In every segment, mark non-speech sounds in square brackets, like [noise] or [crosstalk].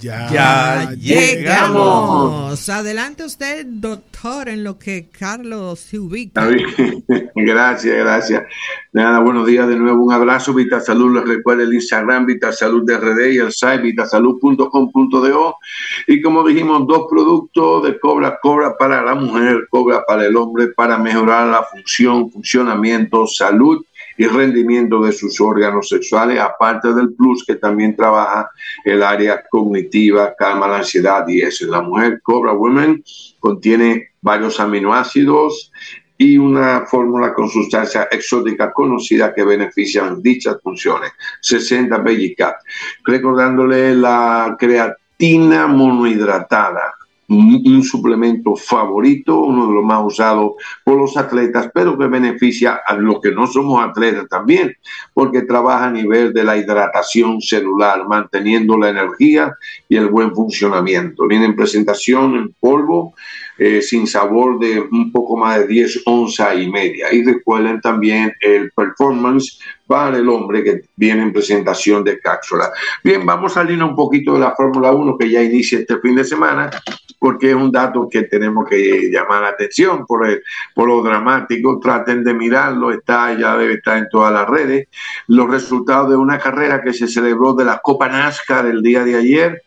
Ya, llegamos. Adelante usted, doctor, en lo que Carlos se ubica. [laughs] gracias, gracias. Nada, buenos días de nuevo. Un abrazo, Vita Salud. Les recuerda el Instagram Vita Salud de RD y el site vitasalud.com.do. Y como dijimos, dos productos de Cobra, Cobra para la mujer, Cobra para el hombre, para mejorar la función, funcionamiento, salud y rendimiento de sus órganos sexuales, aparte del plus que también trabaja el área cognitiva, calma la ansiedad y eso. La mujer Cobra Women contiene varios aminoácidos y una fórmula con sustancia exótica conocida que benefician dichas funciones. 60 Bellicat. Recordándole la creatina monohidratada un, suplemento favorito, uno de los más usados por los atletas, pero que beneficia a los que no somos atletas también, porque trabaja a nivel de la hidratación celular, manteniendo la energía y el buen funcionamiento. Viene en presentación en polvo, eh, sin sabor de un poco más de 10 onzas y media. Y recuerden también el performance para el hombre que viene en presentación de cápsula. Bien, vamos a salir un poquito de la Fórmula 1 que ya inicia este fin de semana porque es un dato que tenemos que llamar la atención por, por lo dramático. Traten de mirarlo, está ya debe estar en todas las redes. Los resultados de una carrera que se celebró de la Copa NASCAR el día de ayer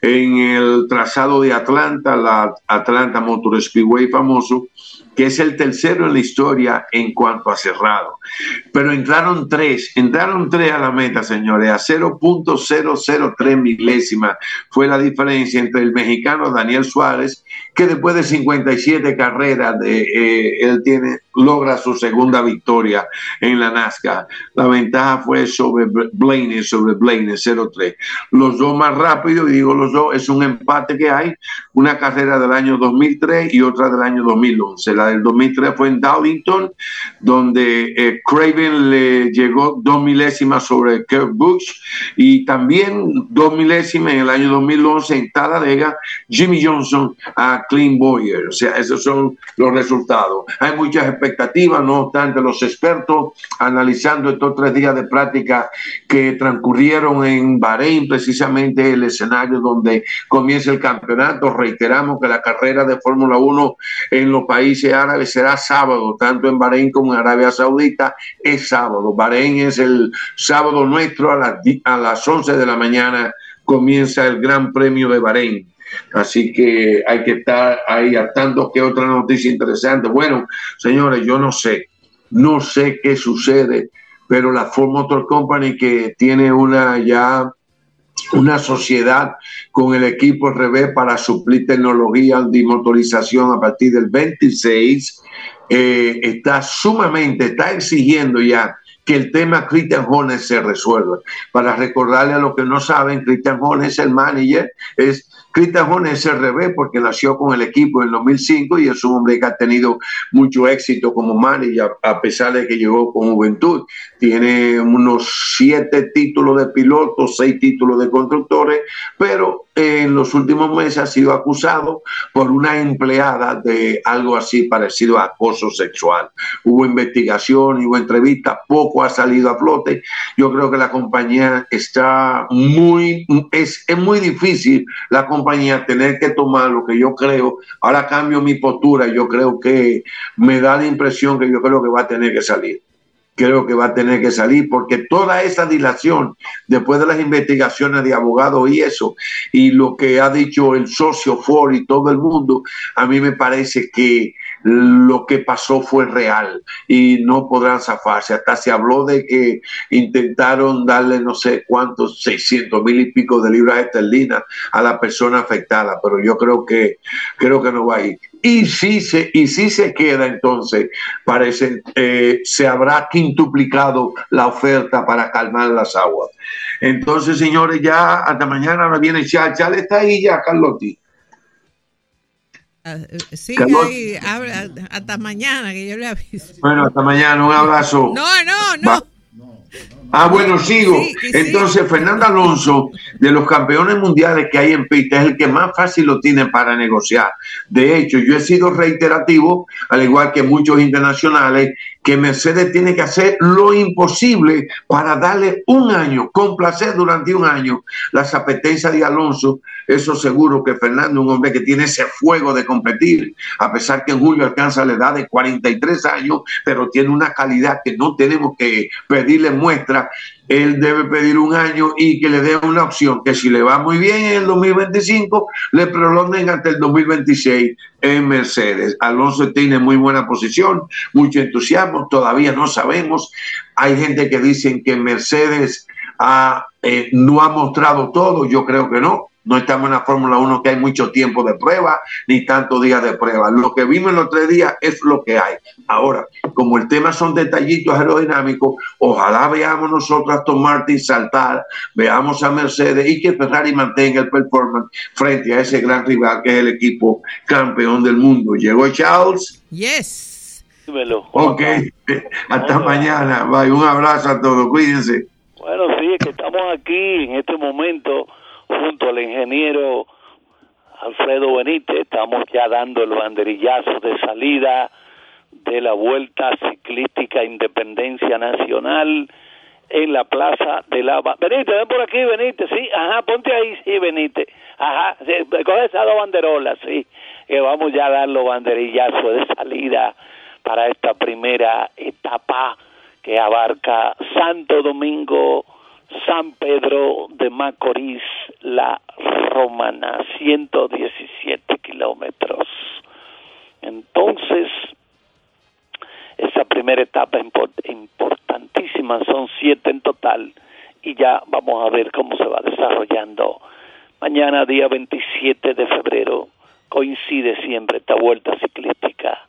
en el trazado de Atlanta, la Atlanta Motor Speedway famoso que es el tercero en la historia en cuanto a cerrado. Pero entraron tres, entraron tres a la meta, señores, a 0.003 milésimas fue la diferencia entre el mexicano Daniel Suárez, que después de 57 carreras, de, eh, él tiene, logra su segunda victoria en la NASCAR. La ventaja fue sobre Blaney, sobre Blaney 0.3. Los dos más rápidos, y digo los dos, es un empate que hay, una carrera del año 2003 y otra del año 2011. La del 2003 fue en Darlington, donde eh, Craven le llegó dos milésimas sobre Kirk Bush y también dos milésimas en el año 2011 en Talladega, Jimmy Johnson a Clean Boyer. O sea, esos son los resultados. Hay muchas expectativas, no obstante, los expertos analizando estos tres días de práctica que transcurrieron en Bahrein, precisamente el escenario donde comienza el campeonato. Reiteramos que la carrera de Fórmula 1 en los países árabes será sábado, tanto en Bahrein como en Arabia Saudita, es sábado. Bahrein es el sábado nuestro a las, a las 11 de la mañana comienza el Gran Premio de Bahrein. Así que hay que estar ahí atando que otra noticia interesante. Bueno, señores, yo no sé, no sé qué sucede, pero la Ford Motor Company que tiene una ya una sociedad con el equipo RB para suplir tecnología de motorización a partir del 26, eh, está sumamente, está exigiendo ya que el tema Christian Horner se resuelva. Para recordarle a los que no saben, Christian Horner es el manager, es Cristian Jones es el revés porque nació con el equipo en 2005 y es un hombre que ha tenido mucho éxito como manager a pesar de que llegó con juventud. Tiene unos siete títulos de pilotos, seis títulos de constructores, pero en los últimos meses ha sido acusado por una empleada de algo así parecido a acoso sexual. Hubo investigación, hubo entrevistas, poco ha salido a flote. Yo creo que la compañía está muy, es, es muy difícil la compañía tener que tomar lo que yo creo. Ahora cambio mi postura, yo creo que me da la impresión que yo creo que va a tener que salir creo que va a tener que salir porque toda esa dilación después de las investigaciones de abogados y eso y lo que ha dicho el socio Ford y todo el mundo, a mí me parece que lo que pasó fue real y no podrán zafarse. Hasta se habló de que intentaron darle no sé cuántos, 600 mil y pico de libras esterlinas a la persona afectada, pero yo creo que, creo que no va a ir. Y si se, y si se queda entonces, parece, eh, se habrá quintuplicado la oferta para calmar las aguas. Entonces, señores, ya hasta mañana ahora viene ya le está ahí ya, Carlotti. Ah, eh, sí, ahí, hasta mañana que yo le aviso. Bueno, hasta mañana, un abrazo. No, no, no. Ah, bueno, sigo. Entonces, Fernando Alonso, de los campeones mundiales que hay en pista, es el que más fácil lo tiene para negociar. De hecho, yo he sido reiterativo, al igual que muchos internacionales, que Mercedes tiene que hacer lo imposible para darle un año, complacer durante un año las apetencias de Alonso. Eso seguro que Fernando, un hombre que tiene ese fuego de competir, a pesar que en julio alcanza la edad de 43 años, pero tiene una calidad que no tenemos que pedirle muestra él debe pedir un año y que le den una opción que si le va muy bien en el 2025, le prolonguen hasta el 2026 en Mercedes. Alonso tiene muy buena posición, mucho entusiasmo, todavía no sabemos. Hay gente que dicen que Mercedes eh, no ha mostrado todo, yo creo que no. No estamos en la Fórmula 1 que hay mucho tiempo de prueba, ni tantos días de prueba. Lo que vimos en los tres días es lo que hay. Ahora, como el tema son detallitos aerodinámicos, ojalá veamos nosotros a Aston Martin saltar, veamos a Mercedes y que Ferrari mantenga el performance frente a ese gran rival que es el equipo campeón del mundo. ¿Llegó Charles? Yes. Ok, hasta mañana. Bye. Un abrazo a todos, cuídense. Bueno, sí, es que estamos aquí en este momento junto al ingeniero Alfredo Benítez, estamos ya dando el banderillazo de salida de la Vuelta Ciclística Independencia Nacional en la Plaza de la... Benítez, ven por aquí, Benítez, sí, ajá, ponte ahí, sí, Benítez, ajá, coge esas dos banderolas, sí, que vamos ya a dar los banderillazos de salida para esta primera etapa que abarca Santo Domingo, San Pedro de Macorís, la Romana, 117 kilómetros. Entonces, esa primera etapa importantísima, son siete en total, y ya vamos a ver cómo se va desarrollando. Mañana, día 27 de febrero, coincide siempre esta vuelta ciclística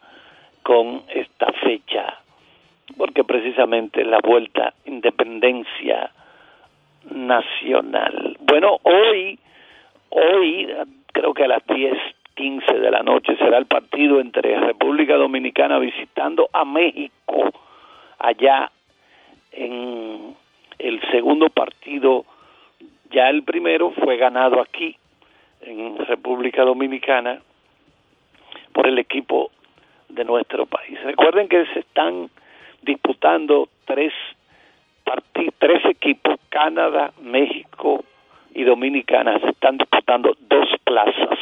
con esta fecha, porque precisamente la vuelta independencia nacional. Bueno, hoy, hoy, creo que a las 10, 15 de la noche será el partido entre República Dominicana visitando a México, allá en el segundo partido, ya el primero fue ganado aquí, en República Dominicana, por el equipo de nuestro país. Recuerden que se están disputando tres tres equipos, Canadá, México y Dominicana, se están disputando dos plazas,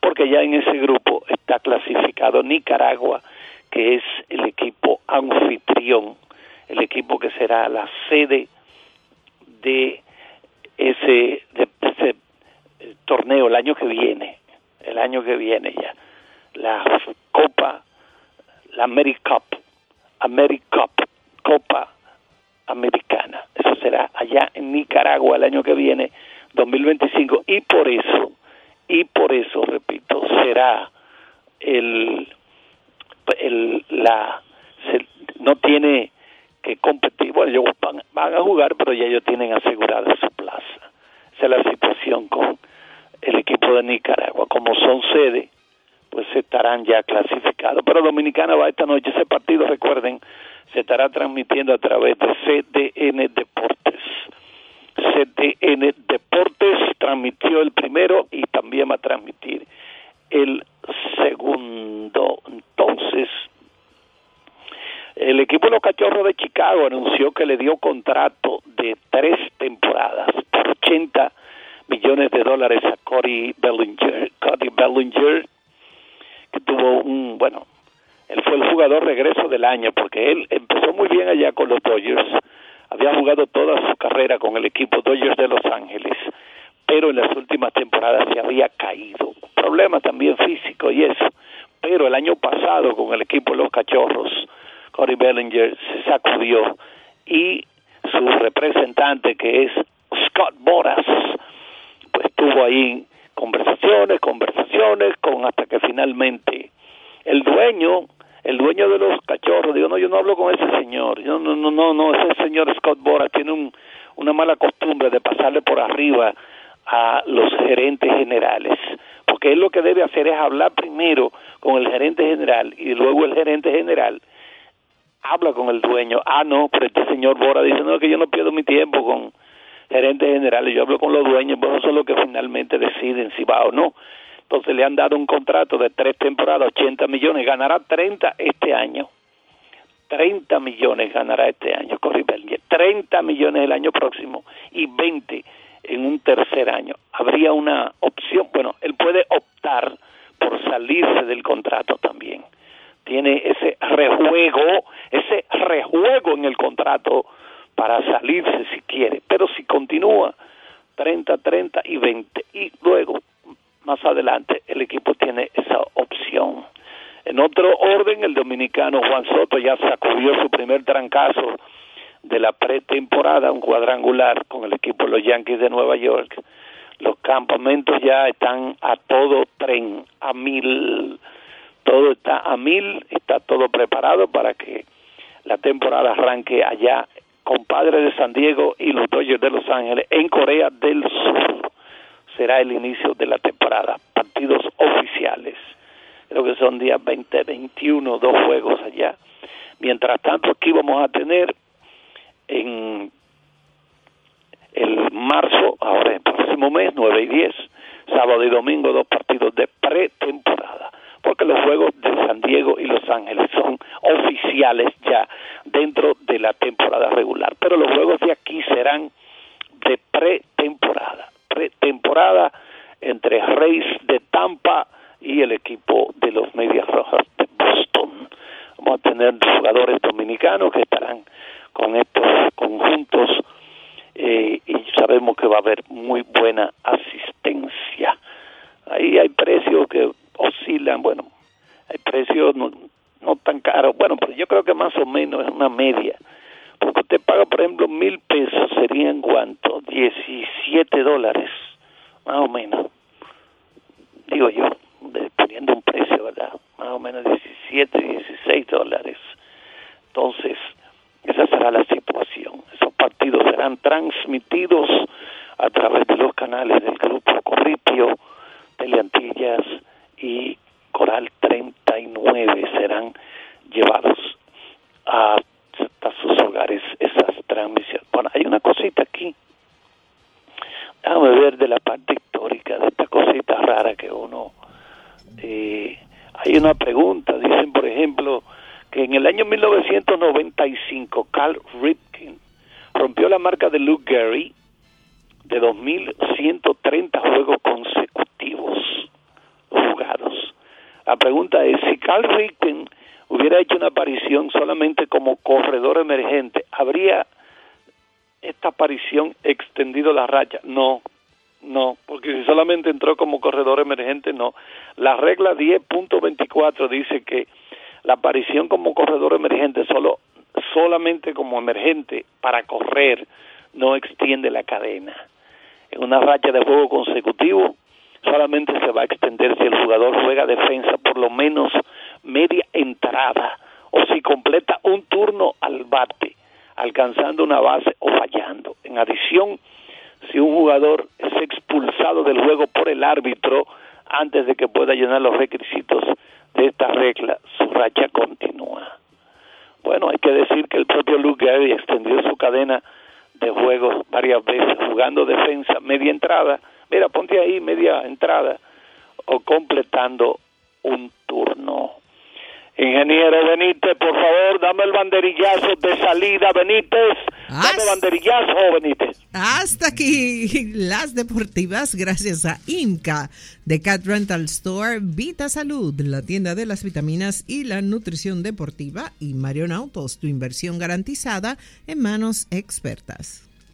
porque ya en ese grupo está clasificado Nicaragua, que es el equipo anfitrión, el equipo que será la sede de ese, de ese eh, torneo el año que viene, el año que viene ya, la Copa, la AmeriCup, AmeriCup, Copa americana. Eso será allá en Nicaragua el año que viene, 2025, y por eso, y por eso, repito, será el, el la, no tiene que competir, bueno, ellos van, van, a jugar, pero ya ellos tienen asegurada su plaza. Esa es la situación con el equipo de Nicaragua. Como son sede, pues estarán ya clasificados. Pero Dominicana va esta noche, ese partido, recuerden, se estará transmitiendo a través de CDN Deportes. CDN Deportes transmitió el primero y también va a transmitir el segundo. Entonces, el equipo de los Cachorros de Chicago anunció que le dio contrato de tres temporadas por 80 millones de dólares a Cody Bellinger. Cody Bellinger, que tuvo un, bueno, él fue el jugador regreso del año porque él empezó muy bien allá con los Dodgers, había jugado toda su carrera con el equipo Dodgers de Los Ángeles, pero en las últimas temporadas se había caído, problema también físico y eso, pero el año pasado con el equipo los Cachorros, Corey Bellinger se sacudió y su representante que es Scott Boras, pues tuvo ahí conversaciones, conversaciones, con hasta que finalmente el dueño el dueño de los cachorros, digo, no, yo no hablo con ese señor, yo no, no, no, no, ese señor Scott Bora tiene un, una mala costumbre de pasarle por arriba a los gerentes generales, porque él lo que debe hacer es hablar primero con el gerente general y luego el gerente general habla con el dueño. Ah, no, pero este señor Bora dice, no, que yo no pierdo mi tiempo con gerentes generales, yo hablo con los dueños, pues son los que finalmente deciden si va o no. Entonces le han dado un contrato de tres temporadas, 80 millones, ganará 30 este año. 30 millones ganará este año, Corribel, 30 millones el año próximo y 20 en un tercer año. Habría una opción, bueno, él puede optar por salirse del contrato también. Tiene ese rejuego, ese rejuego en el contrato para salirse si quiere, pero si continúa 30, 30 y 20 y luego más adelante el equipo tiene esa opción. En otro orden, el dominicano Juan Soto ya sacudió su primer trancazo de la pretemporada, un cuadrangular con el equipo de los Yankees de Nueva York. Los campamentos ya están a todo tren, a mil. Todo está a mil, está todo preparado para que la temporada arranque allá con Padres de San Diego y los Dodgers de Los Ángeles en Corea del Sur. Será el inicio de la temporada. Partidos oficiales. Creo que son días 20, 21, dos juegos allá. Mientras tanto, aquí vamos a tener en el marzo, ahora en el próximo mes, 9 y 10, sábado y domingo, dos partidos de pretemporada, porque los juegos de San Diego y Los Ángeles son oficiales ya dentro de la temporada regular, pero los juegos de aquí serán de pretemporada, pretemporada entre Reyes de Tampa y el equipo de los Medias Rojas de Boston. Vamos a tener jugadores dominicanos que estarán con estos conjuntos eh, y sabemos que va a haber muy buena asistencia. Ahí hay precios que oscilan, bueno, hay precios no, no tan caros, bueno, pero yo creo que más o menos es una media. Porque usted paga, por ejemplo, mil pesos, serían cuánto? 17 dólares, más o menos. Digo yo, poniendo un precio, ¿verdad? Más o menos 17, 16 dólares. Entonces, esa será la situación. Esos partidos serán transmitidos a través de los canales del Grupo Corripio, Teleantillas y Coral 39. Serán llevados a, sus hogares esas transmisiones. Bueno, hay una cosita aquí. Déjame ver de la parte histórica, de esta cosita rara que uno... Eh, hay una pregunta, dicen por ejemplo, que en el año 1995 Carl Ripken rompió la marca de Luke Gary de 2.130 juegos consecutivos jugados. La pregunta es, si Carl Ripken hubiera hecho una aparición solamente como corredor emergente, ¿habría esta aparición extendido la raya? No, no, porque si solamente entró como corredor emergente, no. La regla 10.24 dice que la aparición como corredor emergente solo solamente como emergente para correr no extiende la cadena. En una racha de juego consecutivo solamente se va a extender si el jugador juega defensa por lo menos media entrada o si completa un turno al bate, alcanzando una base o fallando. En adición, si un jugador es expulsado del juego por el árbitro antes de que pueda llenar los requisitos de esta regla, su racha continúa. Bueno, hay que decir que el propio Luke Gary extendió su cadena de juegos varias veces, jugando defensa, media entrada, mira, ponte ahí media entrada, o completando un turno. Ingeniero Benítez, por favor, dame el banderillazo de salida, Benítez. Dame banderillazo, Benítez. Hasta aquí [laughs] las deportivas, gracias a Inca de Cat Rental Store, Vita Salud, la tienda de las vitaminas y la nutrición deportiva, y Marion Autos, tu inversión garantizada en manos expertas.